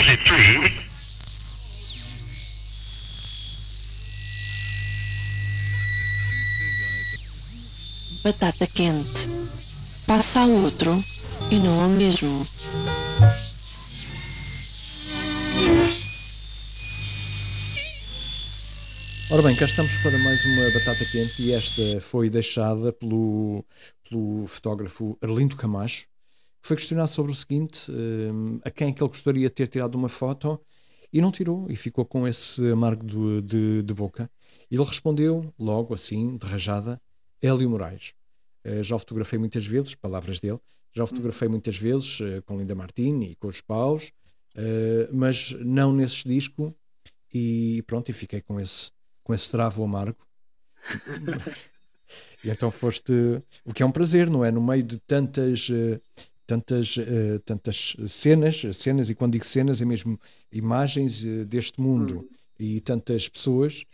33. Batata quente. Passa a outro e não ao mesmo. Ora bem, cá estamos para mais uma batata quente e esta foi deixada pelo, pelo fotógrafo Arlindo Camacho, foi questionado sobre o seguinte: um, a quem é que ele gostaria de ter tirado uma foto e não tirou e ficou com esse amargo de, de, de boca. E ele respondeu logo assim, de rajada, Hélio Moraes. Uh, já o fotografei muitas vezes, palavras dele, já o fotografei muitas vezes uh, com Linda Martini e com os paus, uh, mas não nesse disco. E pronto, e fiquei com esse com esse travo amargo. e então foste. O que é um prazer, não é? No meio de tantas. Uh, tantas, uh, tantas cenas, cenas, e quando digo cenas é mesmo imagens uh, deste mundo uhum. e tantas pessoas,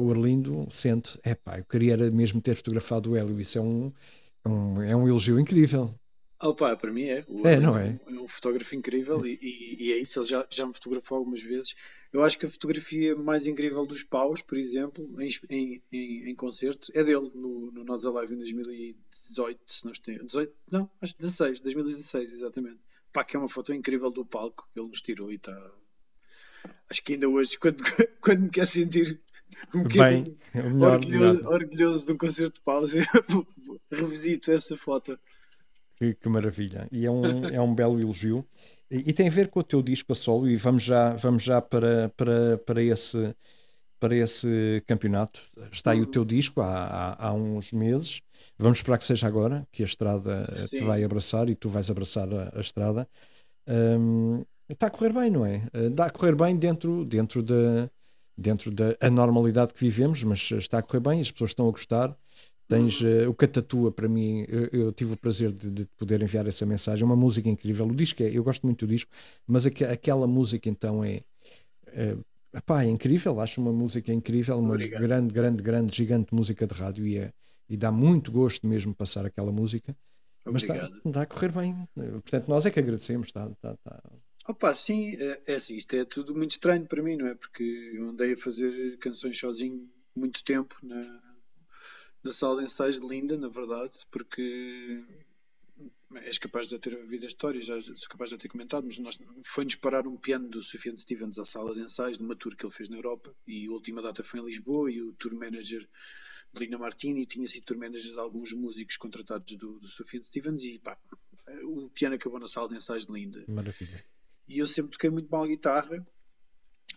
o Arlindo sente, é pá, eu queria mesmo ter fotografado o Hélio, isso é um, um, é um elogio incrível. Opa, para mim é. O é, não é? É um fotógrafo incrível e, e, e, é isso. Ele já, já me fotografou algumas vezes. Eu acho que a fotografia mais incrível dos paus, por exemplo, em, em, em, em concerto, é dele no, no Nós Alive em 2018, se não estou. 18, não, acho 16, 2016, exatamente. Pá, que é uma foto incrível do palco que ele nos tirou e está. Acho que ainda hoje, quando, quando me quer sentir um bocadinho Bem, é orgulhoso, orgulhoso de um concerto de paus, revisito essa foto. Que, que, maravilha. E é um, é um belo elogio. E, e, tem a ver com o teu disco a solo, e vamos já, vamos já para, para, para, esse, para esse campeonato. Está aí o teu disco há, há, há uns meses. Vamos esperar que seja agora, que a estrada Sim. te vai abraçar e tu vais abraçar a, a estrada. Um, está a correr bem, não é? Está a correr bem dentro, dentro da dentro da anormalidade que vivemos, mas está a correr bem, as pessoas estão a gostar. Tens uh, o Catatua, para mim, eu, eu tive o prazer de, de, poder enviar essa mensagem. Uma música incrível. O disco é, eu gosto muito do disco, mas aqu aquela música então é, é, epá, é incrível. Acho uma música incrível, uma Obrigado. grande, grande, grande, gigante música de rádio e, é, e dá muito gosto mesmo passar aquela música. Mas está, está, a correr bem. Portanto, nós é que agradecemos. Está, está, está... Opa, sim, é, é assim, isto é tudo muito estranho para mim, não é? Porque eu andei a fazer canções sozinho muito tempo na, na sala de ensaios de Linda, na verdade, porque és capaz de ter ouvido a história, já sou capaz de ter comentado, mas nós foi-nos parar um piano do Sufjan Stevens à sala de ensaios, numa tour que ele fez na Europa, e a última data foi em Lisboa, e o tour manager de Lina Martini tinha sido tour manager de alguns músicos contratados do, do Sufjan Stevens, e pá, o piano acabou na sala de ensaios de Linda. Maravilha. E eu sempre toquei muito mal guitarra,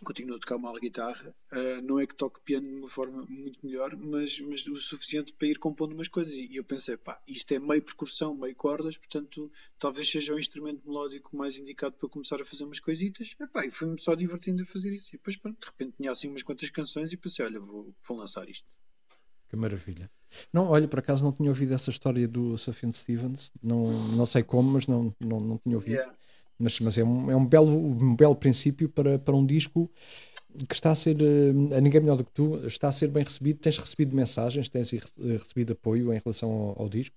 continuo a tocar mal a guitarra. Uh, não é que toque piano de uma forma muito melhor, mas, mas o suficiente para ir compondo umas coisas. E eu pensei, pá, isto é meio percussão, meio cordas, portanto, talvez seja o instrumento melódico mais indicado para começar a fazer umas coisitas. E, pá, e fui-me só divertindo a fazer isso. E depois, pronto, de repente tinha assim umas quantas canções e pensei, olha, vou, vou lançar isto. Que maravilha. Não, olha, por acaso não tinha ouvido essa história do Sufjan Stevens. Não, não sei como, mas não, não, não tinha ouvido. Yeah. Mas, mas é, um, é um, belo, um belo princípio para, para um disco que está a ser, eh, a ninguém melhor do que tu, está a ser bem recebido. Tens recebido mensagens, tens recebido apoio em relação ao, ao disco?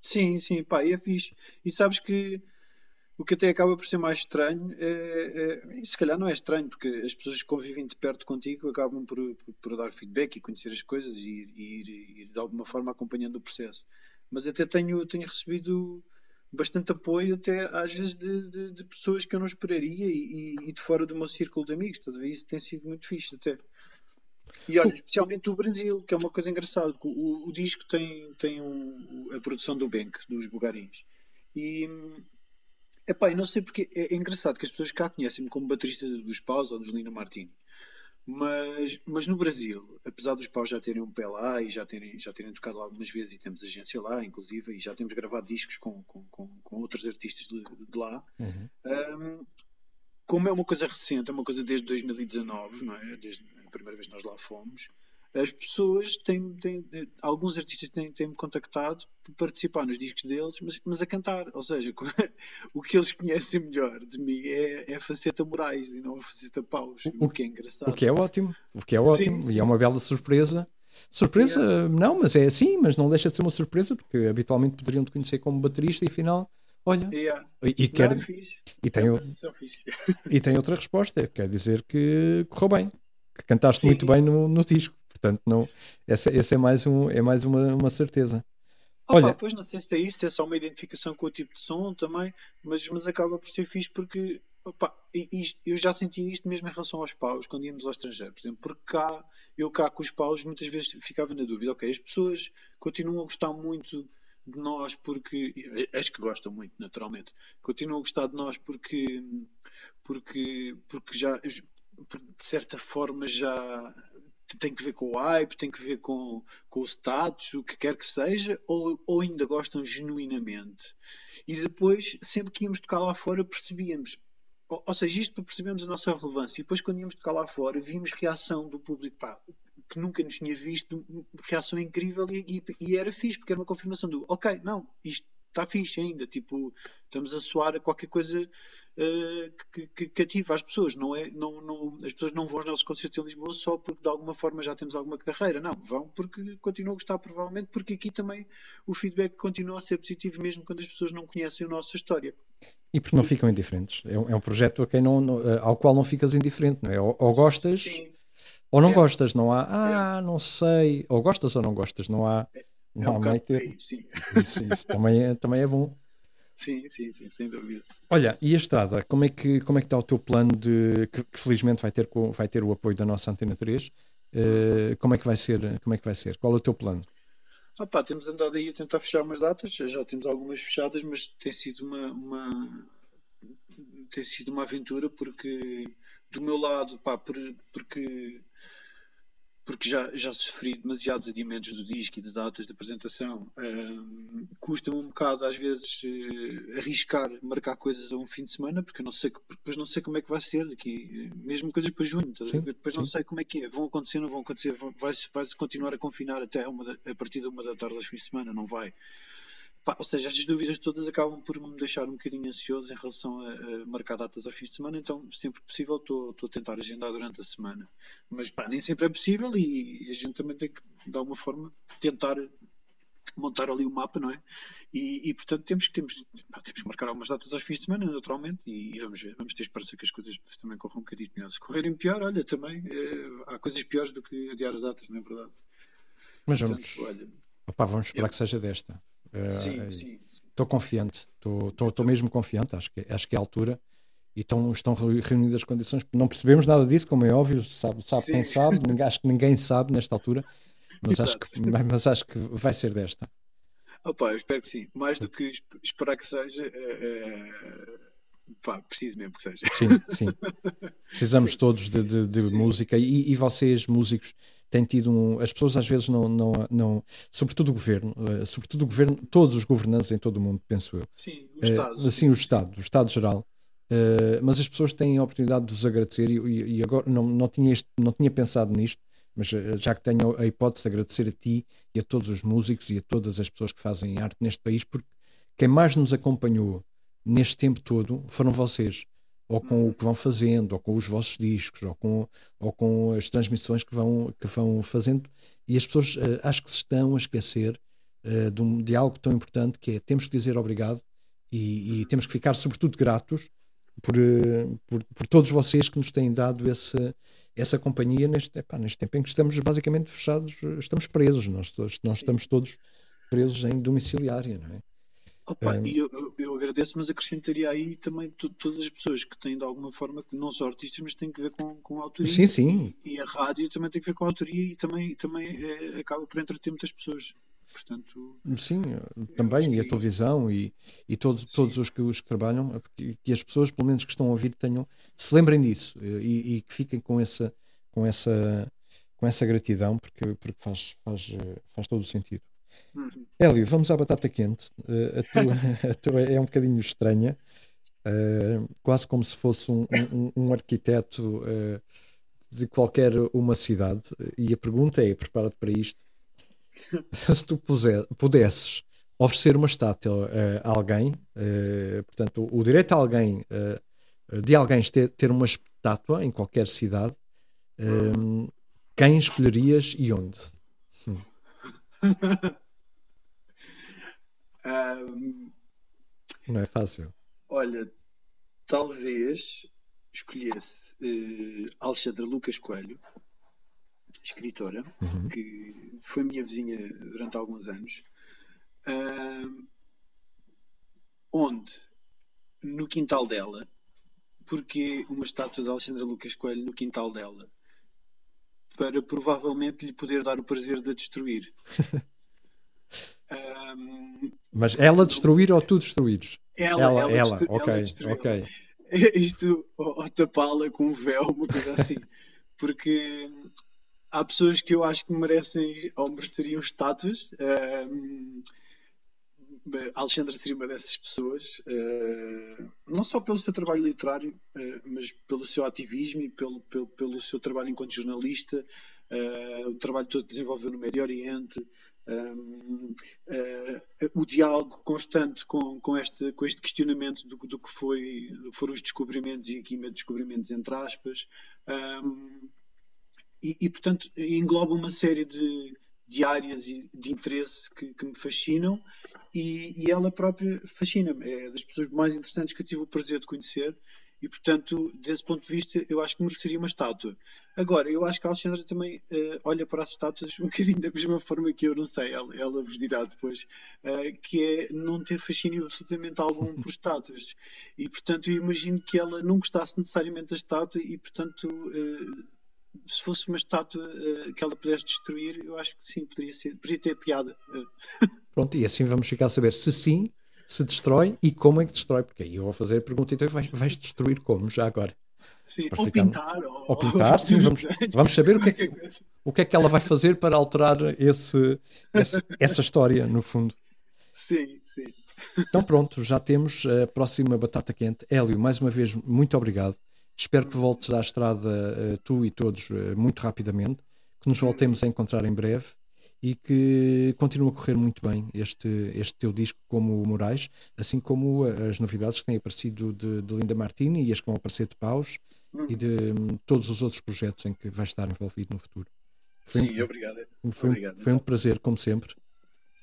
Sim, sim, pá, é fixe. E sabes que o que até acaba por ser mais estranho, é, é, e se calhar não é estranho, porque as pessoas que convivem de perto contigo acabam por, por, por dar feedback e conhecer as coisas e, e, ir, ir de alguma forma acompanhando o processo. Mas até tenho, tenho recebido bastante apoio até às vezes de, de, de pessoas que eu não esperaria e, e, de fora do meu círculo de amigos, estás a ver? Isso tem sido muito fixe até. E olha, especialmente o Brasil, que é uma coisa engraçada, o, o disco tem, tem um, a produção do Bank, dos Bugarins. E epá, não sei porque é, é engraçado que as pessoas cá conhecem-me como baterista dos Paus ou dos Lino Martini. Mas, mas no Brasil, apesar dos paus já terem um pé lá e já terem, já terem tocado algumas vezes e temos agência lá, inclusive, e já temos gravado discos com, com, com, com outros artistas de, de lá, uhum. um, como é uma coisa recente, é uma coisa desde 2019, não é? Desde a primeira vez que nós lá fomos, as pessoas têm, têm alguns artistas têm, têm me contactado para participar nos discos deles, mas, mas a cantar. Ou seja, o que eles conhecem melhor de mim é, é a faceta Moraes e não a faceta Paus, o, o que é engraçado. O que é ótimo, o que é ótimo, sim, sim. e é uma bela surpresa. Surpresa, yeah. não, mas é assim, mas não deixa de ser uma surpresa, porque habitualmente poderiam te conhecer como baterista e afinal Olha, Yeah. e, e Não, quer, é e, É tem, fixe. e tem outra resposta, quer dizer que correu bem, que cantaste Sim. muito bem no, no disco. Portanto, não, essa, essa é mais, um, é mais uma, uma certeza. Ah, Olha- pá, pois não sei se é isso, se é só uma identificação com o tipo de som também, mas, mas acaba por ser fixe porque opá, e- isto- eu já senti isto mesmo em relação aos paus, quando íamos ao estrangeiro, por exemplo, porque cá, eu cá com os paus muitas vezes ficava na dúvida, ok, as pessoas continuam a gostar muito de nós porque, as que gostam muito, naturalmente, continuam a gostar de nós porque, porque, porque já, de certa forma, já tem que ver com o hype, tem que ver com, com o status, o que quer que seja, ou, ou ainda gostam genuinamente. E depois, sempre que íamos tocar lá fora, percebíamos. Ou, ou seja, isto para percebermos a nossa relevância. E depois, quando íamos tocar lá fora, vimos reação do público pá, que nunca nos tinha visto, reação incrível e, e, e era fixe, porque era uma confirmação do ok, não, isto está fixe ainda. Tipo, estamos a soar a qualquer coisa que, que, que ativa as pessoas. Não é, não, não, as pessoas não vão aos nossos concertos em Lisboa só porque de alguma forma já temos alguma carreira. Não, vão porque continuam a gostar, provavelmente, porque aqui também o feedback continua a ser positivo, mesmo quando as pessoas não conhecem a nossa história. E porque não ficam indiferentes. É um, é um projeto não, não, ao qual não ficas indiferente, não é? Ou, ou gostas Sim. ou não É. gostas, não há, ah, não sei, ou gostas ou não gostas, não há, É não um há meio termo. Isso, isso também, é, também é bom. Sim, sim, sim, sem dúvida. Olha, e a estrada, como é que, como é que está o teu plano de que, que felizmente vai ter, vai ter o apoio da nossa Antena 3? Eh, como é que vai ser? Como é que vai ser? Qual é o teu plano? Ah pá, temos andado aí a tentar fechar umas datas, já temos algumas fechadas, mas tem sido uma, uma- tem sido uma aventura porque do meu lado, pá, por- porque porque já, já sofri demasiados adiamentos do disco e de datas de apresentação. Ahm, Custa-me um bocado, às vezes, eh, arriscar marcar coisas a um fim de semana, porque eu não sei, depois não sei como é que vai ser daqui, eh, mesmo coisas para junho, a Sim, depois não sim. sei como é que é, vão acontecer, não vão acontecer, vai-se vai-se continuar a confinar até uma da- a partir de uma da tarde aos fins de semana, não vai. Ou seja, estas dúvidas todas acabam por me deixar um bocadinho ansioso em relação a, a marcar datas ao fim de semana, então sempre que possível estou estou a tentar agendar durante a semana. Mas pá, nem sempre é possível e, e a gente também tem que, de alguma forma, tentar montar ali o mapa, não é? E, e, portanto temos que, temos, pá, temos que marcar algumas datas aos fins de semana, naturalmente, e, e vamos ver, vamos ter esperança que as coisas também corram um bocadinho melhor. Se correrem pior, olha, também eh, há coisas piores do que adiar as datas, não é verdade? Mas Portanto, vamos, olha, opá, vamos esperar Eu- que seja desta. Eh, sim, sim, sim. Estou confiante, estou, estou, estou mesmo confiante, acho que, acho que é a altura. E estão, estão reunidas as condições. Não percebemos nada disso, como é óbvio, sabe, sabe quem Sim. sabe, ninguém- acho que ninguém sabe nesta altura, mas acho, que, mas acho que vai ser desta. Opa, eu espero que sim. Mais do que esp- esperar que seja, eh, eh, pá, preciso mesmo que seja. Sim, sim. Precisamos todos de, de- de Sim. música e, e vocês, músicos, têm tido um. As pessoas às vezes não. não, não sobretudo o governo, eh, sobretudo o governo, todos os governantes em todo o mundo, penso eu. Sim, o Eh, Estado. assim, o Estado, o Estado geral. Eh, mas as pessoas têm a oportunidade de vos agradecer e, e- agora não, não, tinha este- não tinha pensado nisto, mas já que tenho a hipótese de agradecer a ti e a todos os músicos e a todas as pessoas que fazem arte neste país, porque quem mais nos acompanhou neste tempo todo foram vocês, ou com o que vão fazendo, ou com os vossos discos, ou com, ou com as transmissões que vão, que vão fazendo, e as pessoas eh, acho que se estão a esquecer eh, de, um- de algo tão importante que é temos que dizer obrigado e, e temos que ficar sobretudo gratos por, eh, por, por todos vocês que nos têm dado esse, essa companhia neste, epá, neste tempo em que estamos basicamente fechados, estamos presos, nós, nós estamos todos presos em domiciliária, não é? Opa, e eu, eu- eu agradeço, mas acrescentaria aí também to- todas as pessoas que têm de alguma forma, que não são artistas, mas têm que ver com, com a autoria. Sim, sim. E a rádio também tem que ver com a autoria e também, também eh, acaba por entreter muitas pessoas. Portanto, Sim, também, acho e a televisão e, e todos, todos os que, os que trabalham, eh, que, as pessoas, pelo menos que estão a ouvir, tenham, se lembrem disso eh, e, e que fiquem com essa, com essa, com essa gratidão, porque, porque faz, faz, eh, faz todo o sentido. Uhum. Hélio, vamos à batata quente. Eh, a, tua, a tua é um bocadinho estranha, eh, quase como se fosse um, um- um arquiteto eh, de qualquer uma cidade. E a pergunta é: prepara-te para isto. Se tu puser- pudesses oferecer uma estátua a alguém, portanto, o direito a alguém, de alguém ter, ter uma estátua em qualquer cidade, eh, quem escolherias e onde? Ahm, Não é fácil. Olha, talvez escolhesse uh, Alexandra Lucas Coelho, escritora, uhum. que foi minha vizinha durante alguns anos, uh, onde no quintal dela, porque uma estátua de Alexandra Lucas Coelho no quintal dela, para provavelmente lhe poder dar o prazer de a destruir. um, Mas ela destruir ou tu destruires? Ela, ela, ela, ela. Destru ok, ela ok. Isto, ou, ou tapá-la com um véu, uma coisa assim. Porque há pessoas que eu acho que merecem ou mereceriam estátuas. Um, Alexandra seria uma dessas pessoas, uh, não só pelo seu trabalho literário, uh, mas pelo seu ativismo e pelo, pelo, pelo seu trabalho enquanto jornalista, uh, o trabalho todo que desenvolveu no Médio Oriente, o diálogo constante com, com, este, com este questionamento do, do que foi, foram os descobrimentos, e aqui meio descobrimentos entre aspas, e, e, portanto engloba uma série de de áreas de interesse que, que me fascinam e, e ela própria fascina-me. É das pessoas mais interessantes que eu tive o prazer de conhecer e, portanto, desse ponto de vista, eu acho que mereceria uma estátua. Agora, eu acho que a Alexandra também uh, olha para as estátuas um bocadinho da mesma forma que eu, não sei, ela, ela vos dirá depois, uh, que é não ter fascínio absolutamente algum por estátuas. E, portanto, eu imagino que ela não gostasse necessariamente da estátua e, portanto. Uh, se fosse uma estátua uh, que ela pudesse destruir, eu acho que sim, poderia, ser, poderia ter piada. Pronto, e assim vamos ficar a saber se sim, se destrói e como é que destrói, porque aí eu vou fazer a pergunta, então vais, vais destruir como, já agora? Sim, ou ficar... pintar. Ou, ou pintar, ou sim, vamos, vamos saber o que, é que, o que é que ela vai fazer para alterar esse, esse, essa história, no fundo. Sim, sim. Então pronto, já temos a próxima batata quente. Hélio, mais uma vez, muito obrigado. Espero que voltes à estrada, uh, tu e todos, uh, muito rapidamente, que nos voltemos a encontrar em breve e que continue a correr muito bem este, este teu disco como o Moraes, assim como as novidades que têm aparecido de, de Linda Martini e as que vão aparecer de Paus e de um, todos os outros projetos em que vais estar envolvido no futuro. Foi Sim, um, obrigado. Foi, obrigado, foi um então. prazer, como sempre.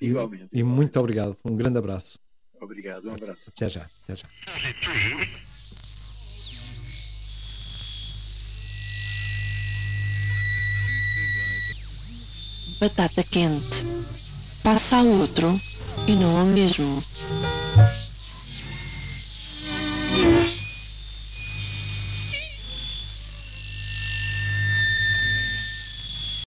Igualmente. E, igualmente. e muito obrigado. Um grande abraço. Obrigado, um abraço. Até já. Até já. Batata quente. Passa a outro e não ao mesmo.